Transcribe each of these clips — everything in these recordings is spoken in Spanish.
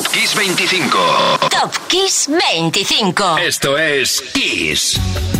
Top Kiss 25. Top Kiss 25. Esto es Kiss.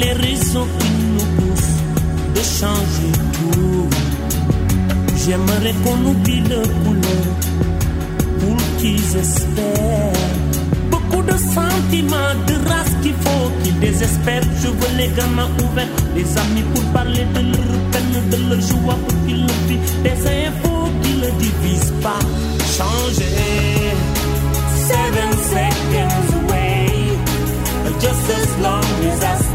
Les raisons qui nous poussent de changer tout. J'aimerais qu'on oublie le couleur pour qu'ils espèrent. Beaucoup de sentiments, de race qu'il faut qu'ils désespèrent. Je veux les gamins ouverts, les amis pour parler de leur peine, de leur joie pour qu'ils le vivent. Des infos qui ne divisent pas. Changer. Seven seconds away. Just as long as I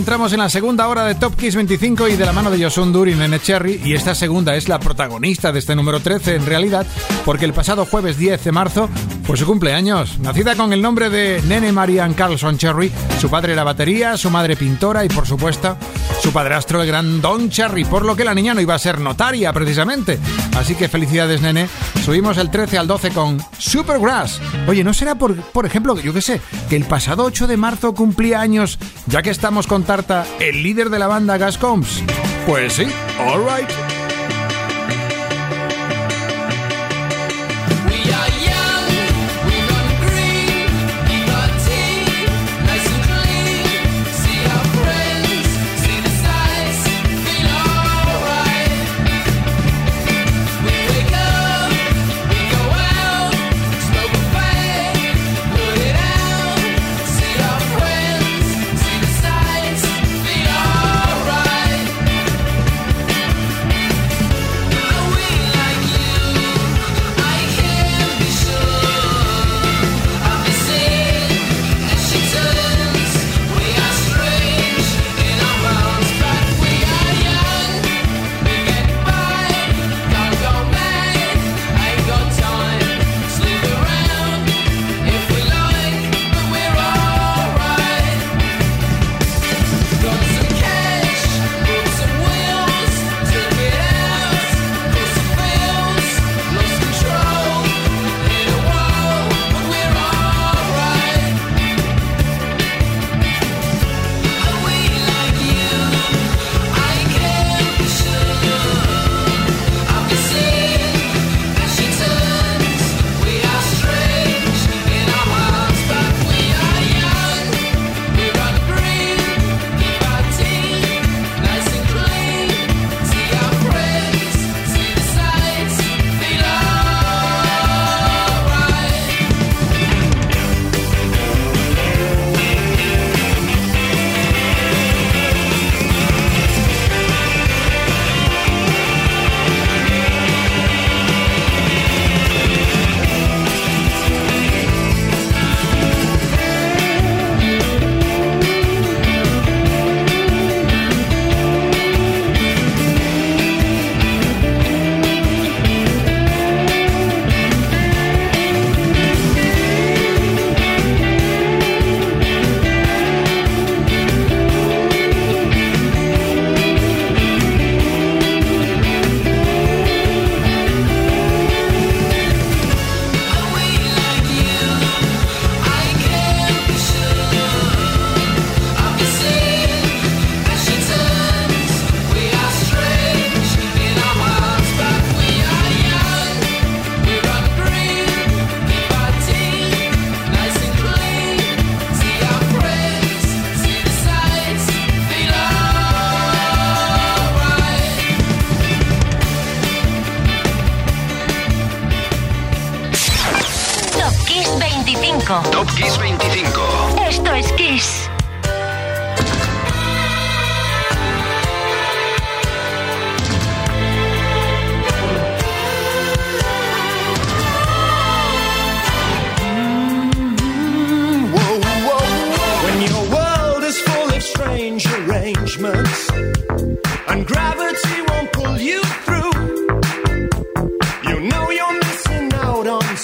entramos en la segunda hora de Top Kiss 25 y de la mano de Josun Dur y Nene Cherry. Y esta segunda es la protagonista de este número 13 en realidad, porque el pasado jueves 10 de marzo fue su cumpleaños. Nacida con el nombre de Nene Marian Carlson Cherry, su padre era batería, su madre pintora y por supuesto su padrastro el gran Don Cherry, por lo que la niña no iba a ser notaria precisamente. Así que felicidades Nene. Subimos el 13 al 12 con Supergrass. Oye, ¿no será por, por ejemplo, yo qué sé, que el pasado 8 de marzo cumplía años, ya que estamos con Tarta, el líder de la banda Gas Combs? Pues sí, alright.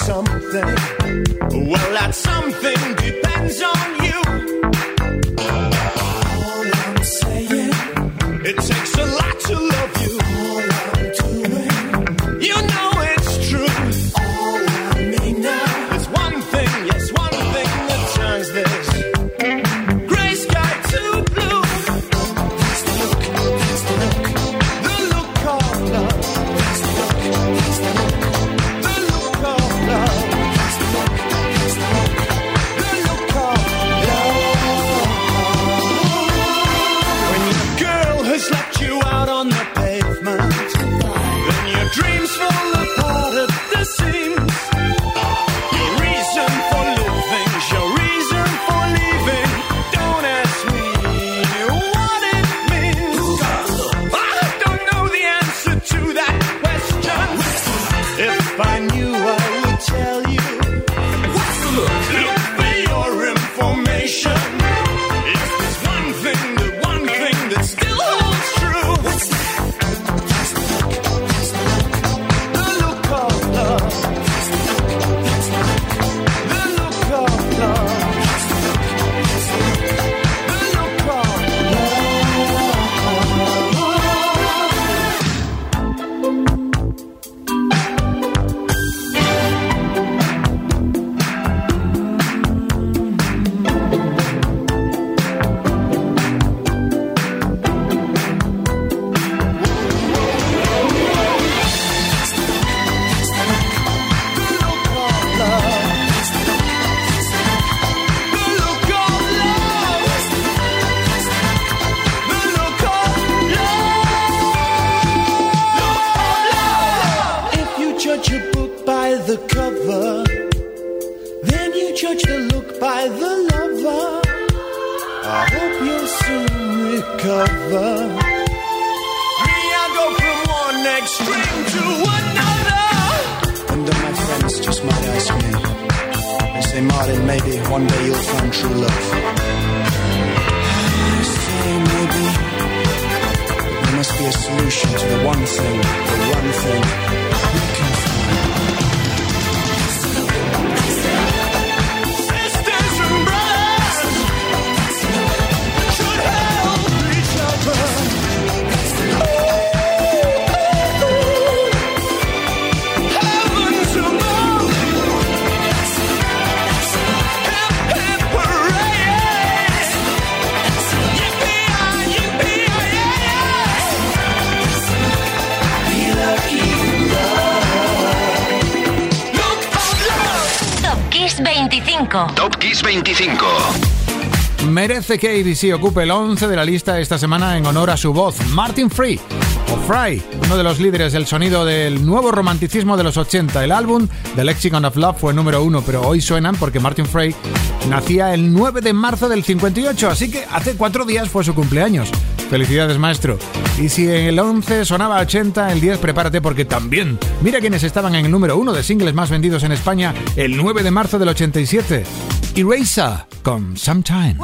something. Well, that something depends on you. hace que ABC ocupe el 11 de la lista esta semana en honor a su voz, Martin Free, o Fry, uno de los líderes del sonido del nuevo romanticismo de los 80. El álbum The Lexicon of Love fue número uno, pero hoy suenan porque Martin Frey nacía el 9 de marzo del 58, así que hace cuatro días fue su cumpleaños. Felicidades, maestro. Y si en el 11 sonaba 80, el 10 prepárate porque también. Mira quienes estaban en el número uno de singles más vendidos en España el 9 de marzo del 87. Erasa con Sometimes.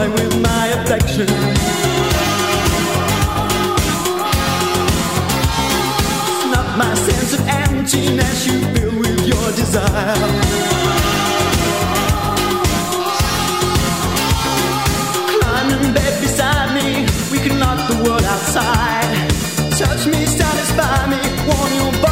joy with my affection. Not my sense of emptiness you fill with your desire. Climb in bed beside me, we can knock the world outside. Touch me, satisfy me, warm your body.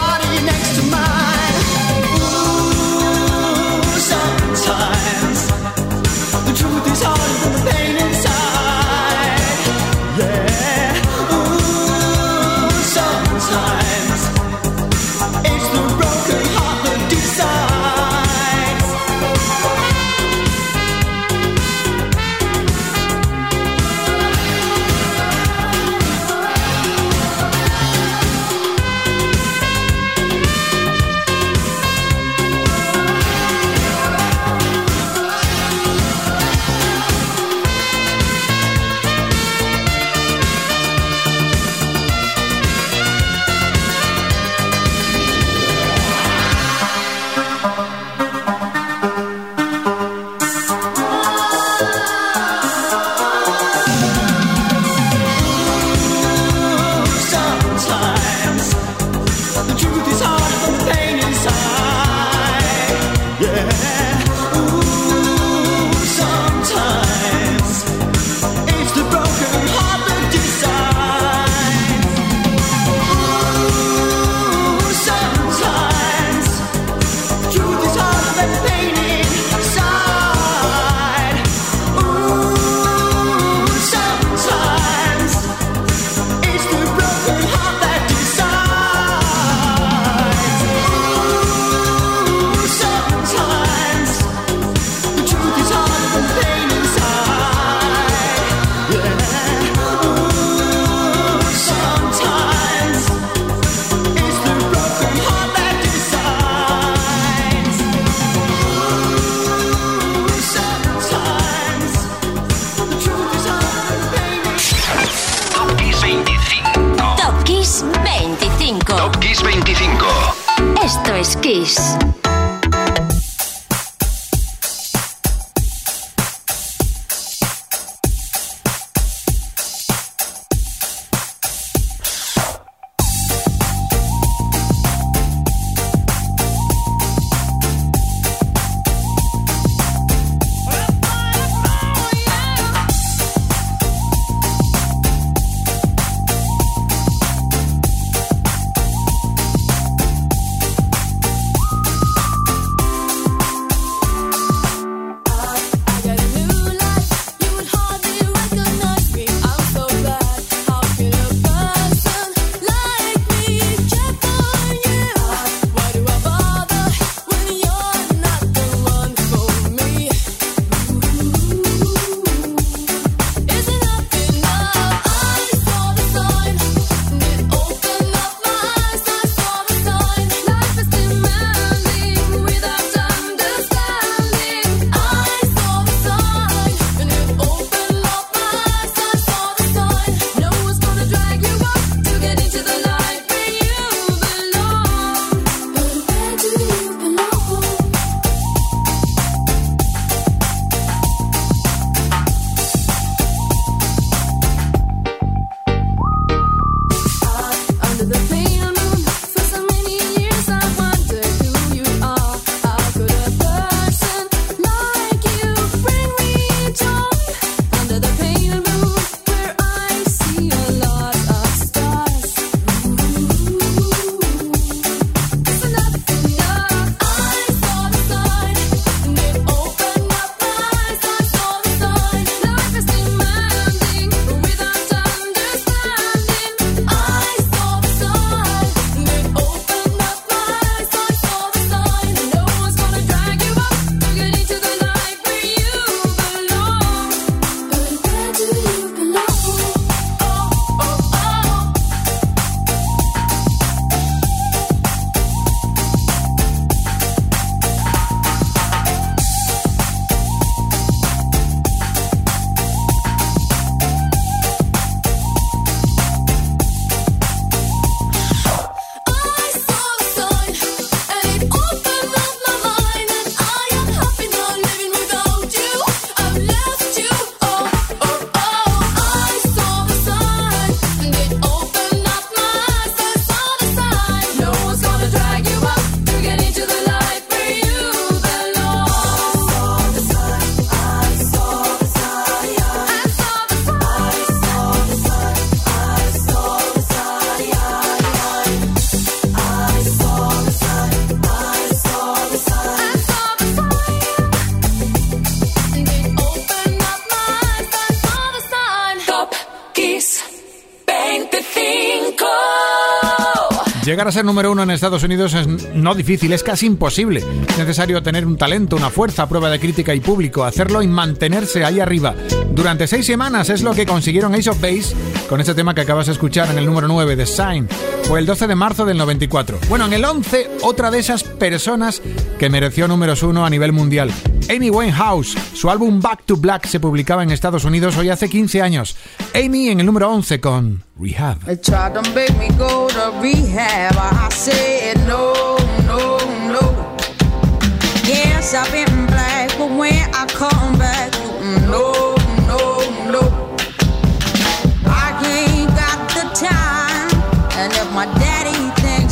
Llegar a ser número uno en Estados Unidos es no difícil, es casi imposible. Es necesario tener un talento, una fuerza prueba de crítica y público, hacerlo y mantenerse ahí arriba. Durante seis semanas es lo que consiguieron Ace of Base con este tema que acabas de escuchar en el número 9 de Sign. Fue el 12 de marzo del 94. Bueno, en el 11, otra de esas personas que mereció números uno a nivel mundial. Amy Winehouse, su álbum Back to Black se publicaba en Estados Unidos hoy hace 15 años. Amy en el número 11 con Rehab.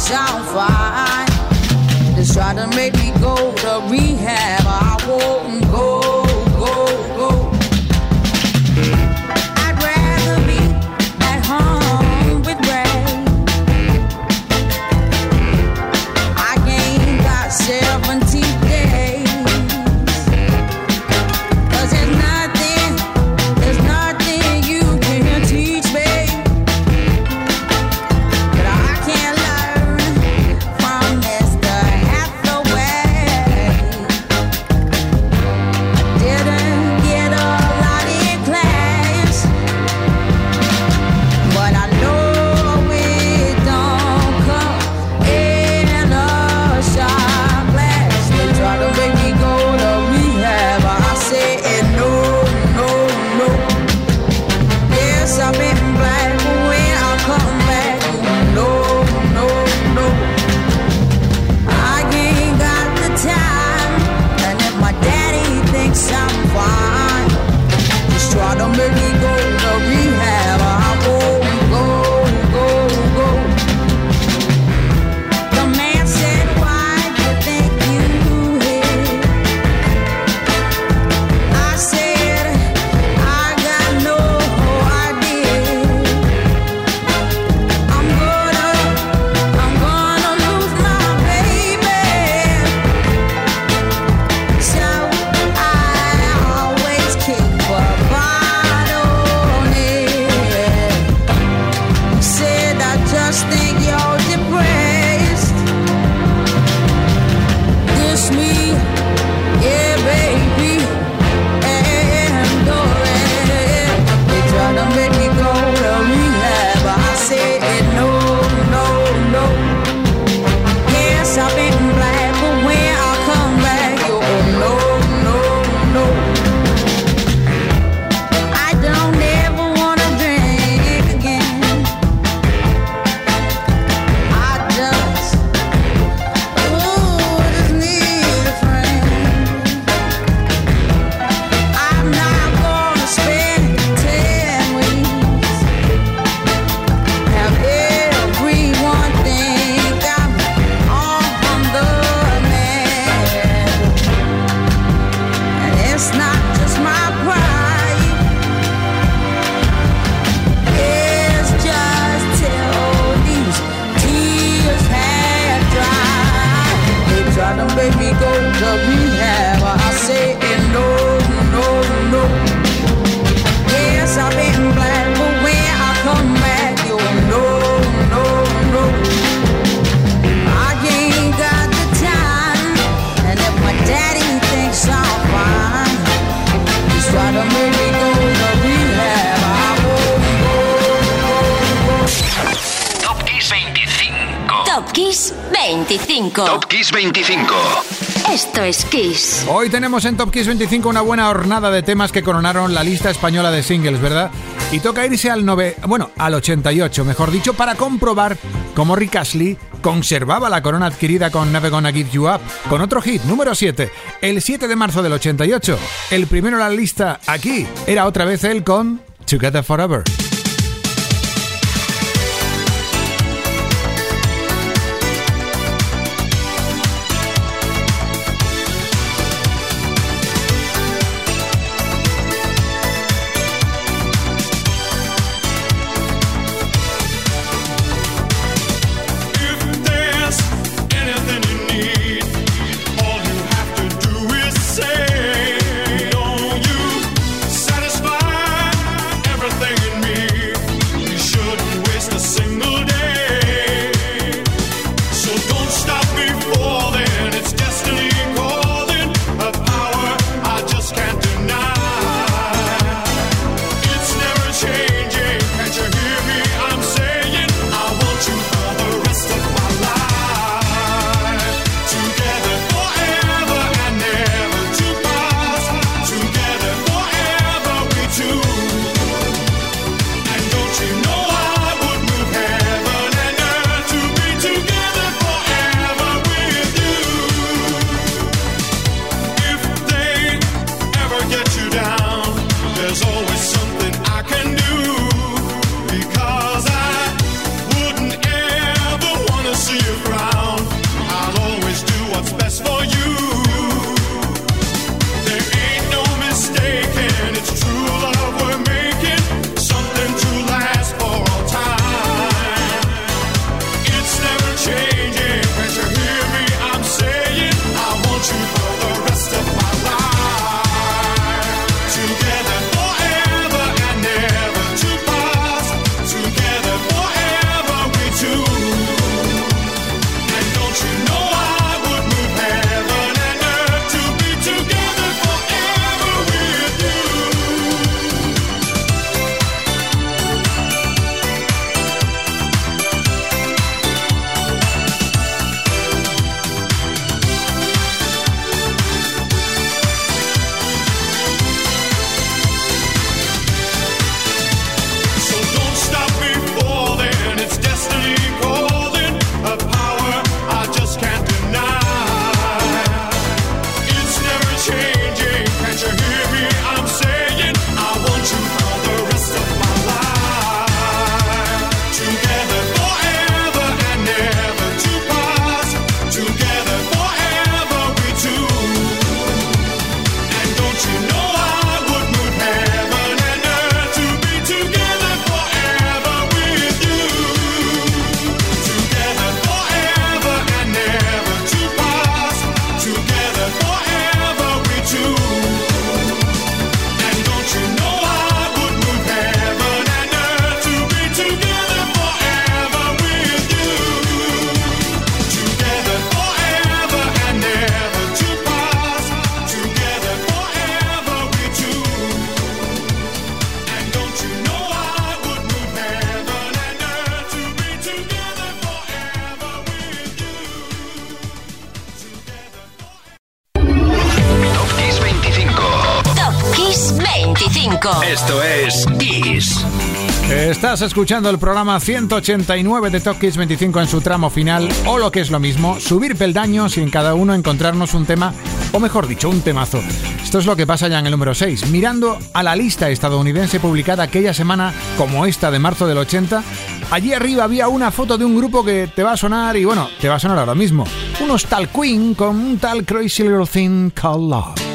I'm fine, try to make me go to rehab. I won't go, Top Kiss 25. Top Kiss 25. Esto es Kiss. Hoy tenemos en Top Kiss 25 una buena hornada de temas que coronaron la lista española de singles, ¿verdad? Y toca irse al 9, bueno, al 88, mejor dicho, para comprobar cómo Rick Astley conservaba la corona adquirida con Never Gonna Give You Up, con otro hit, número 7, el 7 de marzo del 88. El primero en la lista aquí era otra vez él con Together Forever. Estás escuchando el programa 189 de Top Kiss 25 en su tramo final, o lo que es lo mismo, subir peldaños y en cada uno encontrarnos un tema, o mejor dicho, un temazo. Esto es lo que pasa ya en el número 6. Mirando a la lista estadounidense publicada aquella semana, como esta de marzo del 80, allí arriba había una foto de un grupo que te va a sonar, y bueno, te va a sonar ahora mismo. Unos tal Queen con un tal Crazy Little Thing Called Love.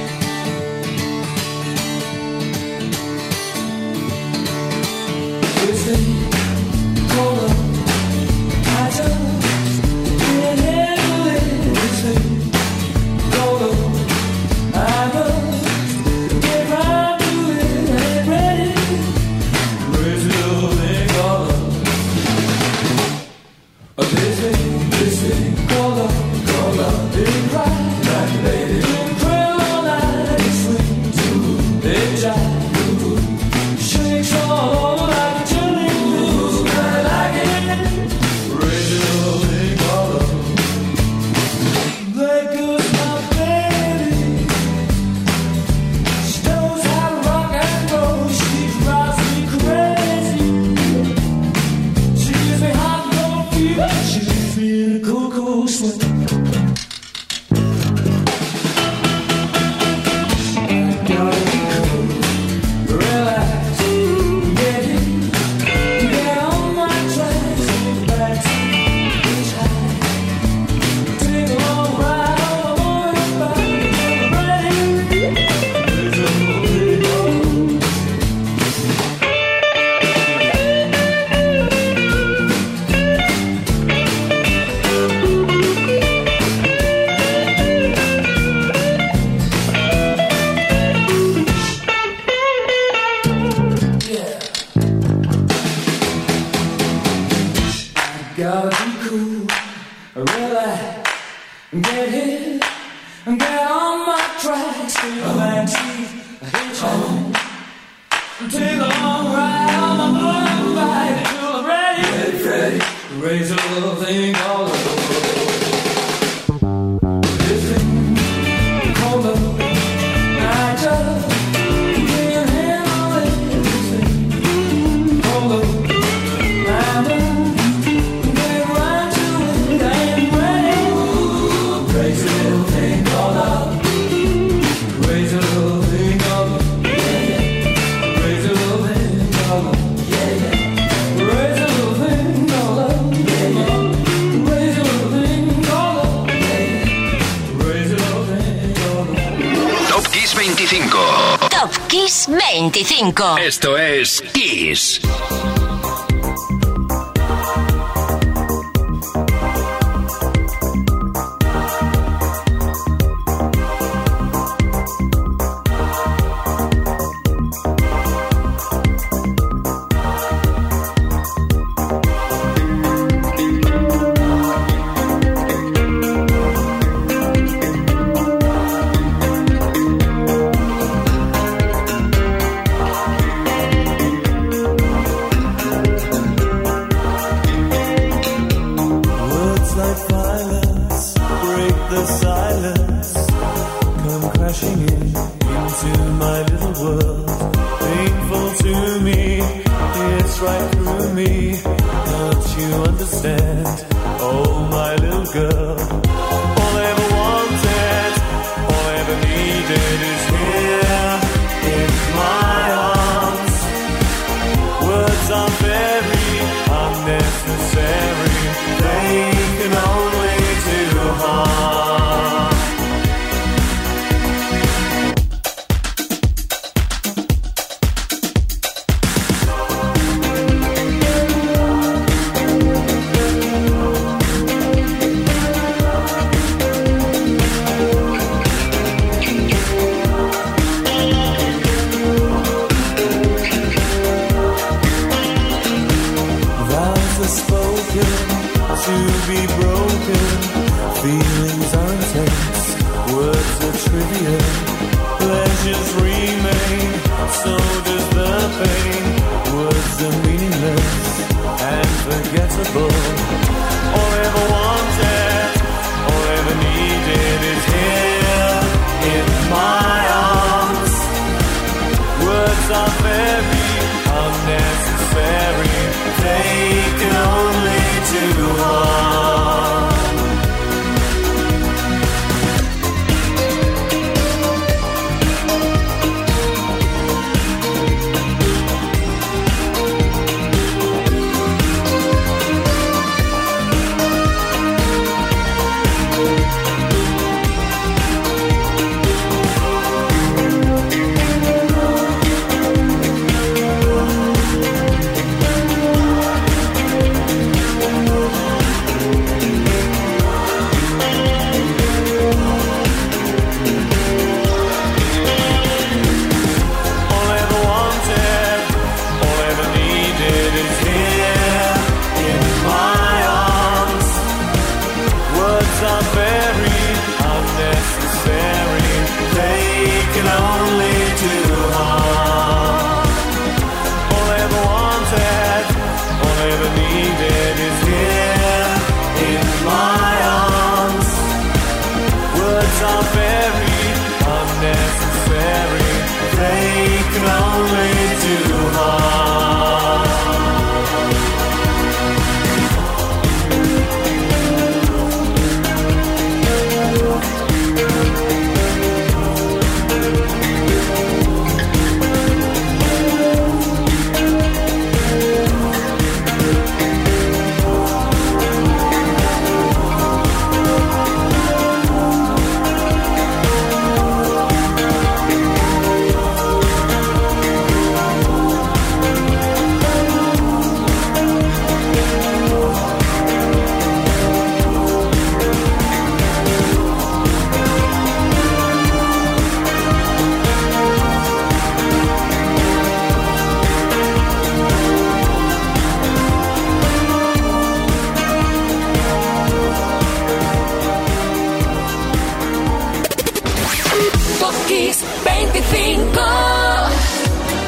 Ready. Raise a little thing called 25. Esto es Kiss.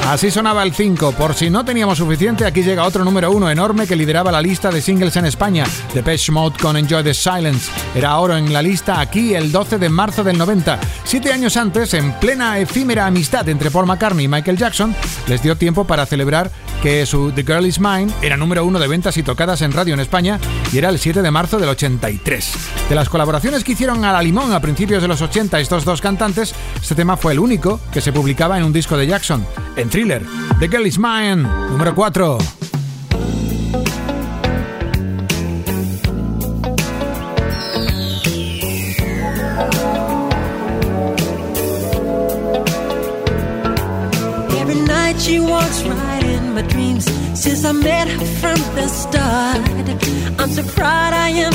Así sonaba el 5. Por si no teníamos suficiente, aquí llega otro número uno enorme que lideraba la lista de singles en España. Depeche Mode con Enjoy the Silence. Era oro en la lista aquí el 12 de marzo del 90. Siete años antes, en plena efímera amistad entre Paul McCartney y Michael Jackson, les dio tiempo para celebrar que su The Girl Is Mine era número uno de ventas y tocadas en radio en España y era el 7 de marzo del 83. De las colaboraciones que hicieron a la limón a principios de los 80 estos dos cantantes, este tema fue el único que se publicaba en un disco de Jackson, en Thriller, The Girl Is Mine, número 4. Every night she walks right my dreams since I met her from the start. I'm so proud I am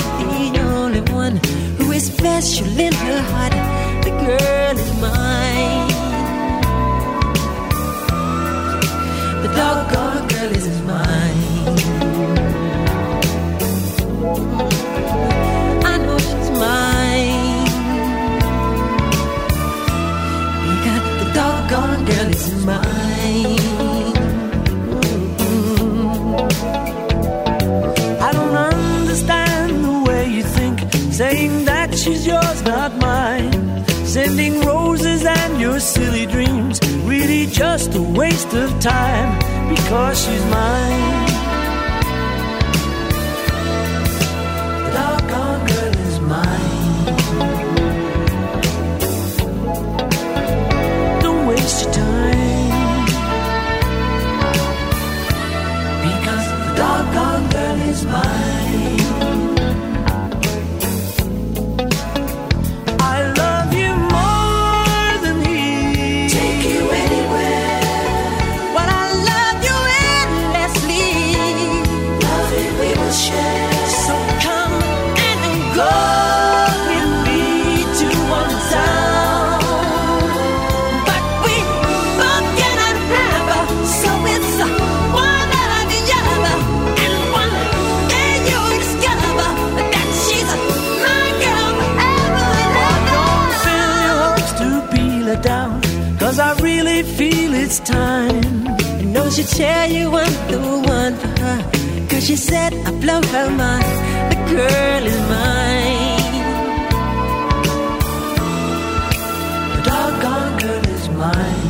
the only one who is special in her heart. The girl is mine. The doggone girl is mine. I know she's mine. Because the doggone girl is mine. Not mine. Sending roses and your silly dreams, really just a waste of time because she's mine. It's time. I know she'll tell you I'm the one for her. Cause she said I blow her mind. The girl is mine. The doggone girl is mine.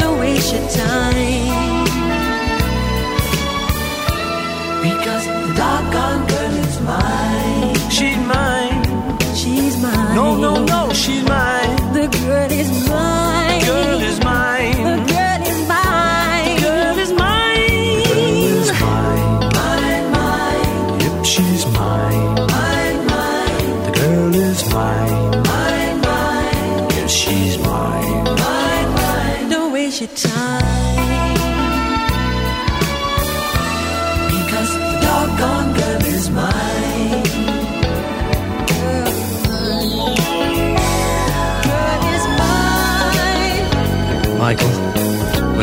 Don't waste your time. Because the doggone girl is mine. She's mine. She's mine. No, no, no, she's mine.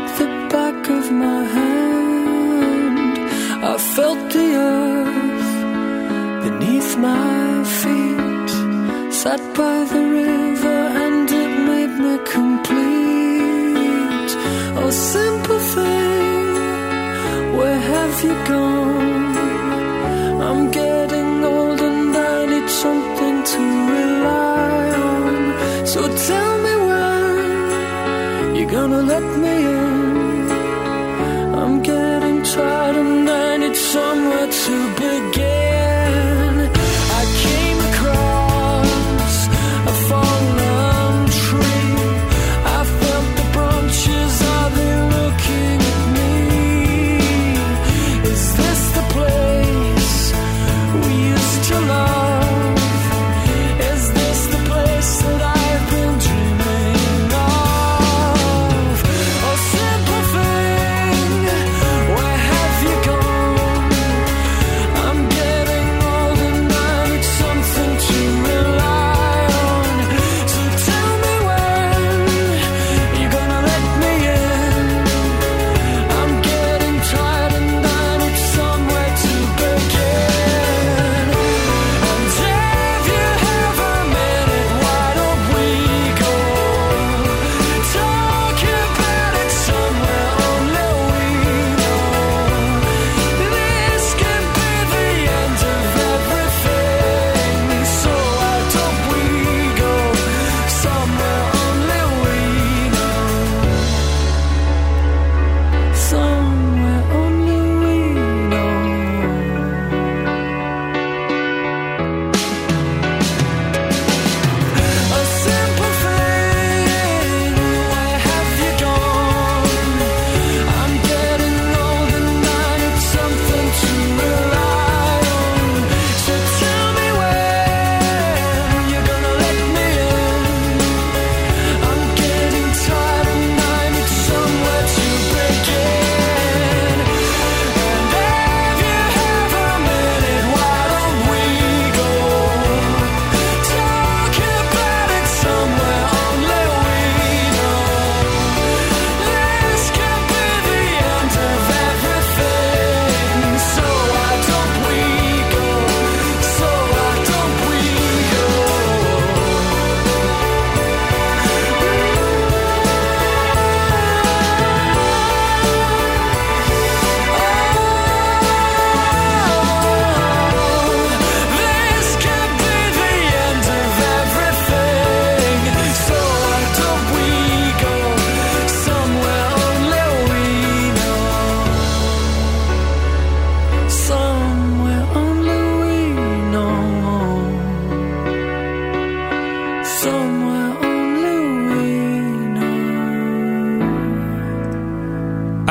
like the back of my hand. I felt the earth beneath my feet. Sat by the river and it made me complete. Oh, simple thing, where have you gone? I'm getting try.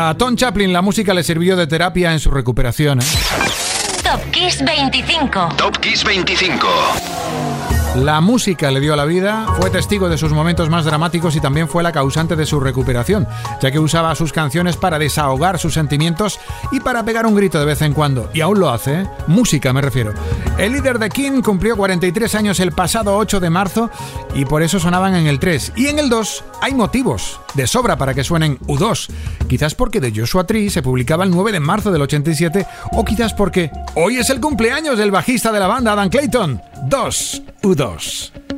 A Tom Chaplin la música le sirvió de terapia en su recuperación. ¿eh? Top Kiss 25. Top Kiss 25. La música le dio la vida, fue testigo de sus momentos más dramáticos y también fue la causante de su recuperación, ya que usaba sus canciones para desahogar sus sentimientos y para pegar un grito de vez en cuando. Y aún lo hace, ¿eh? música me refiero. El líder de King cumplió 43 años el pasado 8 de marzo y por eso sonaban en el 3. Y en el 2 hay motivos de sobra para que suenen U2. Quizás porque de Joshua Tree se publicaba el 9 de marzo del 87 o quizás porque hoy es el cumpleaños del bajista de la banda Adam Clayton. 2 U2.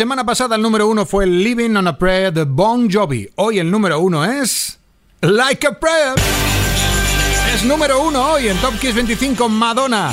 Semana pasada el número uno fue Living on a Prayer de Bon Jovi. Hoy el número uno es Like a Prayer. Es número uno hoy en Top Kiss 25 Madonna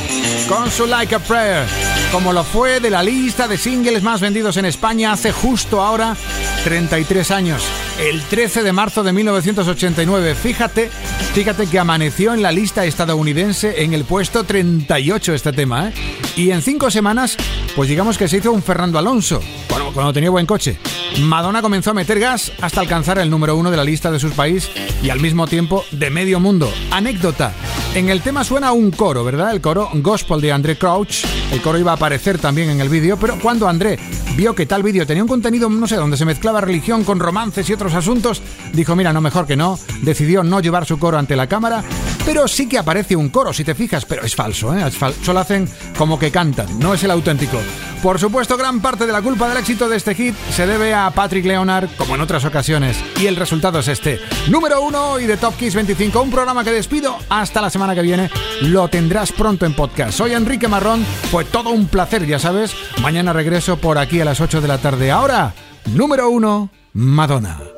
con su Like a Prayer. Como lo fue de la lista de singles más vendidos en España hace justo ahora 33 años. El 13 de marzo de 1989. Fíjate, fíjate que amaneció en la lista estadounidense en el puesto 38 este tema, ¿eh? Y en cinco semanas, pues digamos que se hizo un Fernando Alonso, bueno, cuando tenía buen coche. Madonna comenzó a meter gas hasta alcanzar el número uno de la lista de sus países y al mismo tiempo de medio mundo. Anécdota. En el tema suena un coro, ¿verdad? El coro Gospel de André Crouch. El coro iba a aparecer también en el vídeo, pero cuando André vio que tal vídeo tenía un contenido, no sé, donde se mezclaba religión con romances y otros asuntos, dijo, mira, no mejor que no. Decidió no llevar su coro ante la cámara, pero sí que aparece un coro, si te fijas, pero es falso, ¿eh? Es Solo hacen como que cantan, no es el auténtico. Por supuesto, gran parte de la culpa del éxito de este hit se debe a Patrick Leonard, como en otras ocasiones, y el resultado es este. Número uno y de Top Kiss 25, un programa que despido hasta la semana que viene. Lo tendrás pronto en podcast. Soy Enrique Marrón, fue todo un placer, ya sabes. Mañana regreso por aquí a las 8 de la tarde. Ahora, número uno, Madonna.